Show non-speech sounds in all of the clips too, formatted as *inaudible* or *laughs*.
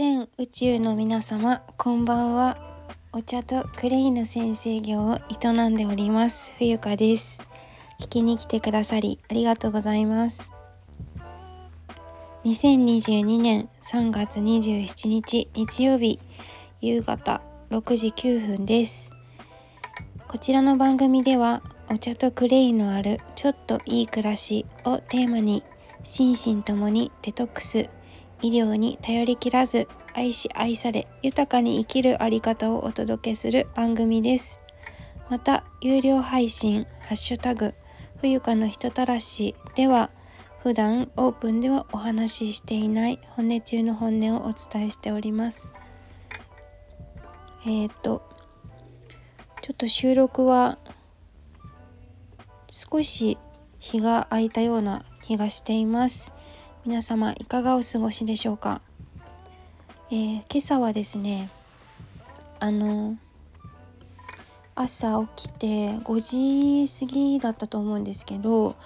全宇宙の皆様こんばんは。お茶とクレイの先生業を営んでおります。冬香です。聞きに来てくださりありがとうございます。2022年3月27日日曜日夕方6時9分です。こちらの番組ではお茶とクレイのあるちょっといい暮らしをテーマに心身ともにデトックス医療に頼りきらず愛し愛され豊かに生きるあり方をお届けする番組です。また有料配信ハッシュタグ冬香の人たらしでは普段オープンではお話ししていない本音中の本音をお伝えしております。えっ、ー、とちょっと収録は少し日が空いたような気がしています。皆様いかがお過ごしでしょうか、えー、今朝はですねあの朝起きて5時過ぎだったと思うんですけど、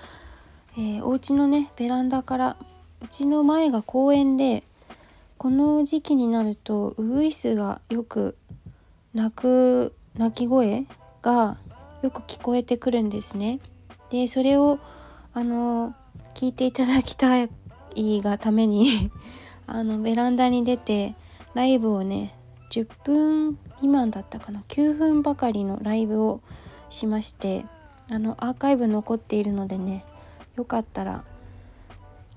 えー、お家のねベランダからうちの前が公園でこの時期になるとウグイスがよく鳴く鳴き声がよく聞こえてくるんですね。でそれをあの聞いていただきたいがために *laughs* あのベランダに出てライブをね10分未満だったかな。9分ばかりのライブをしましてあのアーカイブ残っているのでねよかったら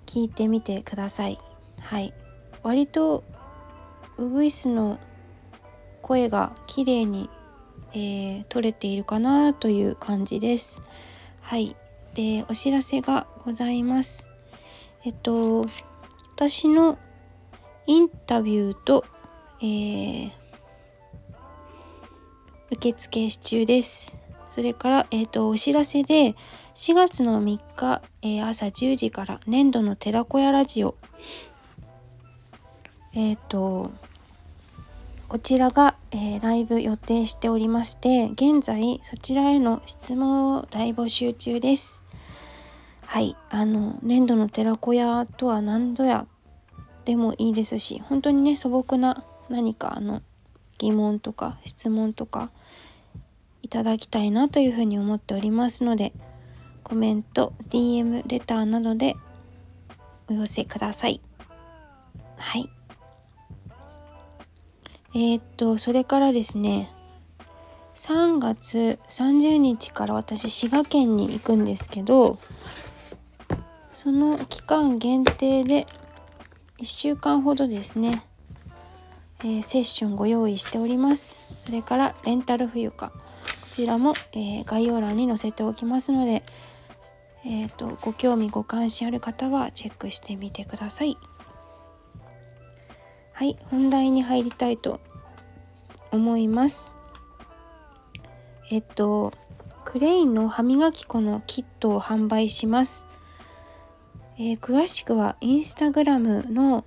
聞いてみてください。はい。割とウグイスの声が綺麗に、えー、取れているかなという感じです。はい。でお知らせがございます。えっと私のインタビューと、えー、受付中です。それから、えーと、お知らせで4月の3日、えー、朝10時から年度の寺子屋ラジオえっ、とこちらが、えー、ライブ予定しておりまして現在そちらへの質問を大募集中です。はい。あの粘土の寺子屋とは何ぞやでもいいですし本当にね素朴な何かあの疑問とか質問とかいただきたいなというふうに思っておりますのでコメント DM レターなどでお寄せください。はい。えー、っとそれからですね3月30日から私滋賀県に行くんですけどその期間限定で1週間ほどですね、えー、セッションご用意しております。それからレンタル冬かこちらも、えー、概要欄に載せておきますのでえーと、ご興味ご関心ある方はチェックしてみてください。はい本題に入りたいと思います。えっとクレインの歯磨き粉のキットを販売します。えー、詳しくはインスタグラムの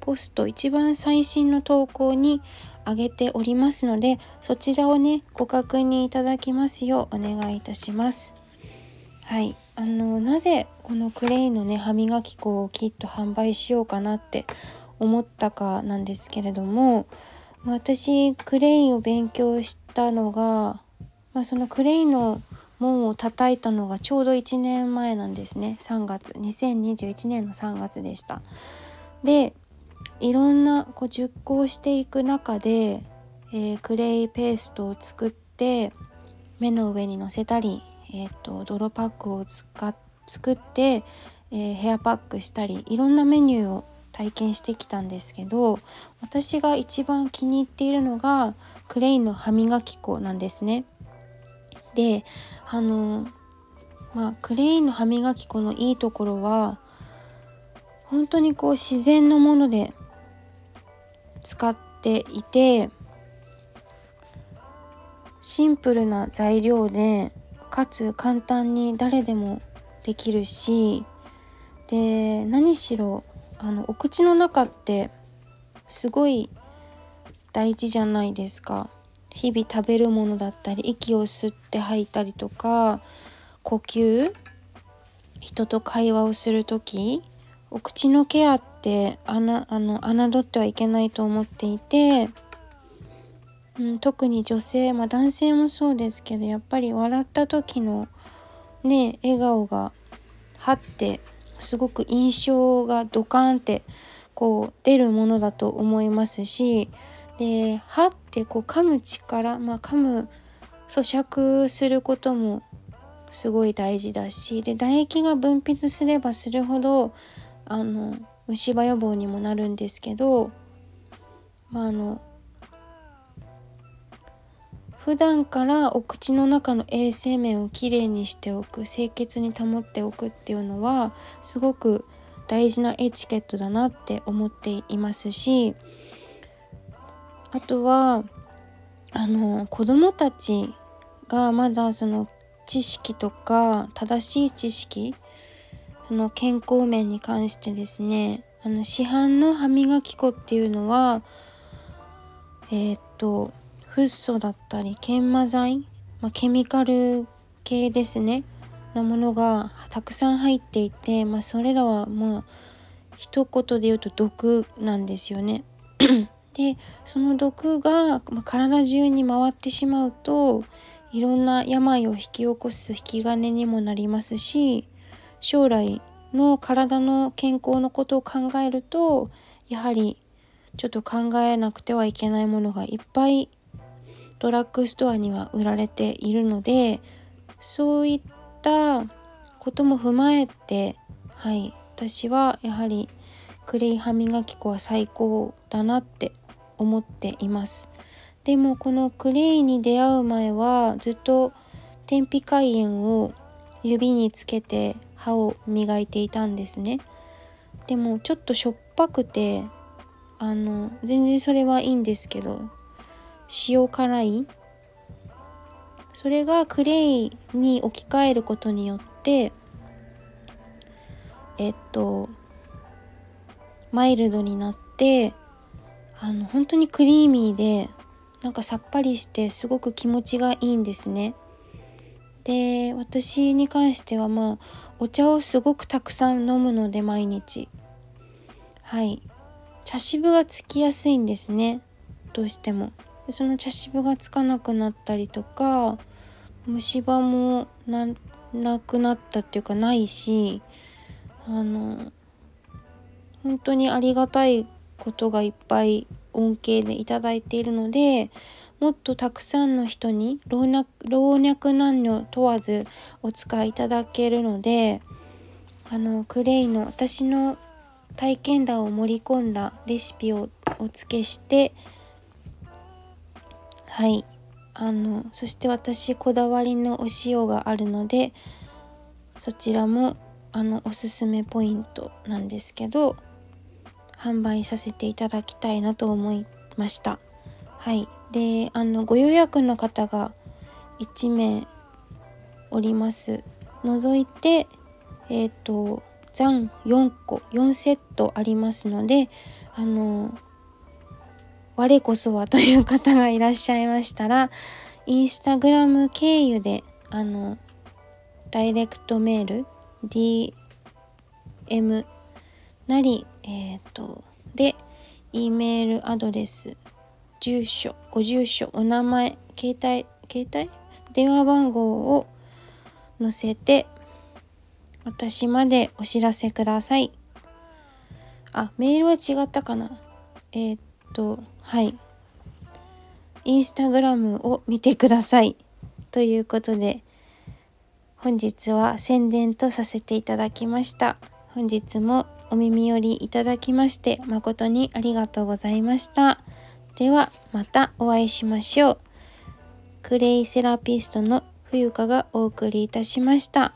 ポスト一番最新の投稿に上げておりますのでそちらをねご確認いただきますようお願いいたします。はい。あのなぜこのクレイのね歯磨き粉をきっと販売しようかなって思ったかなんですけれども私クレインを勉強したのが、まあ、そのクレインの門を叩いたのがちょうど1年前なんですね。3月。2021年の3月でした。でいろんなこう熟考していく中で、えー、クレイペーストを作って目の上にのせたり、えーと、泥パックを使っ作って、えー、ヘアパックしたりいろんなメニューを体験してきたんですけど私が一番気に入っているのがクレイの歯磨き粉なんですね。であのまあクレインの歯磨き粉のいいところは本当にこう自然のもので使っていてシンプルな材料でかつ簡単に誰でもできるしで何しろあのお口の中ってすごい大事じゃないですか。日々食べるものだったり息を吸って吐いたりとか呼吸人と会話をする時お口のケアってあなあの侮ってはいけないと思っていて、うん、特に女性、まあ、男性もそうですけどやっぱり笑った時のね笑顔がはってすごく印象がドカーンってこう出るものだと思いますしで歯ってこう噛む力まあ噛む咀嚼することもすごい大事だしで唾液が分泌すればするほどあの虫歯予防にもなるんですけど、まあ、あの普段からお口の中の衛生面をきれいにしておく清潔に保っておくっていうのはすごく大事なエチケットだなって思っていますしあとはあの子供たちがまだその知識とか正しい知識その健康面に関してですねあの市販の歯磨き粉っていうのはえー、っとフッ素だったり研磨剤、まあ、ケミカル系ですねなものがたくさん入っていて、まあ、それらはまあ一言で言うと毒なんですよね。でその毒が体中に回ってしまうといろんな病を引き起こす引き金にもなりますし将来の体の健康のことを考えるとやはりちょっと考えなくてはいけないものがいっぱいドラッグストアには売られているのでそういったことも踏まえてはい私はやはりクレイ歯磨き粉は最高だなって思っています。でもこのクレイに出会う前はずっと天日開炎を指につけて歯を磨いていたんですね。でもちょっとしょっぱくてあの全然それはいいんですけど塩辛い。それがクレイに置き換えることによってえっとマイルドになってあの本当にクリーミーでなんかさっぱりしてすごく気持ちがいいんですね。で私に関してはまあお茶をすごくたくさん飲むので毎日。はい。茶渋がつきやすいんですね。どうしても。その茶渋がつかなくなったりとか虫歯もななくなったっていうかないしあの本当にありがたいことがいっぱい恩恵でいただいているのでもっとたくさんの人に老若老若男女問わずお使いいただけるのであのクレイの私の体験談を盛り込んだレシピをお付けしてはい。あのそして私こだわりのお塩があるのでそちらもあのおすすめポイントなんですけど販売させていただきたいなと思いました。はい。であのご予約の方が1名おります。除いてえっ、ー、と残4個4セットありますのであの我こそはという方がいらっしゃいましたらインスタグラム経由であのダイレクトメール DM なりえっ、ー、とで E メールアドレス住所ご住所お名前携帯携帯？電話番号を載せて私までお知らせください。あメールは違ったかな？えー、っとはい。インスタグラムを見てください。ということで本日は宣伝とさせていただきました。本日もお耳寄りいただきまして誠にありがとうございました。ではまたお会いしましょう。クレイセラピストの冬香がお送りいたしました。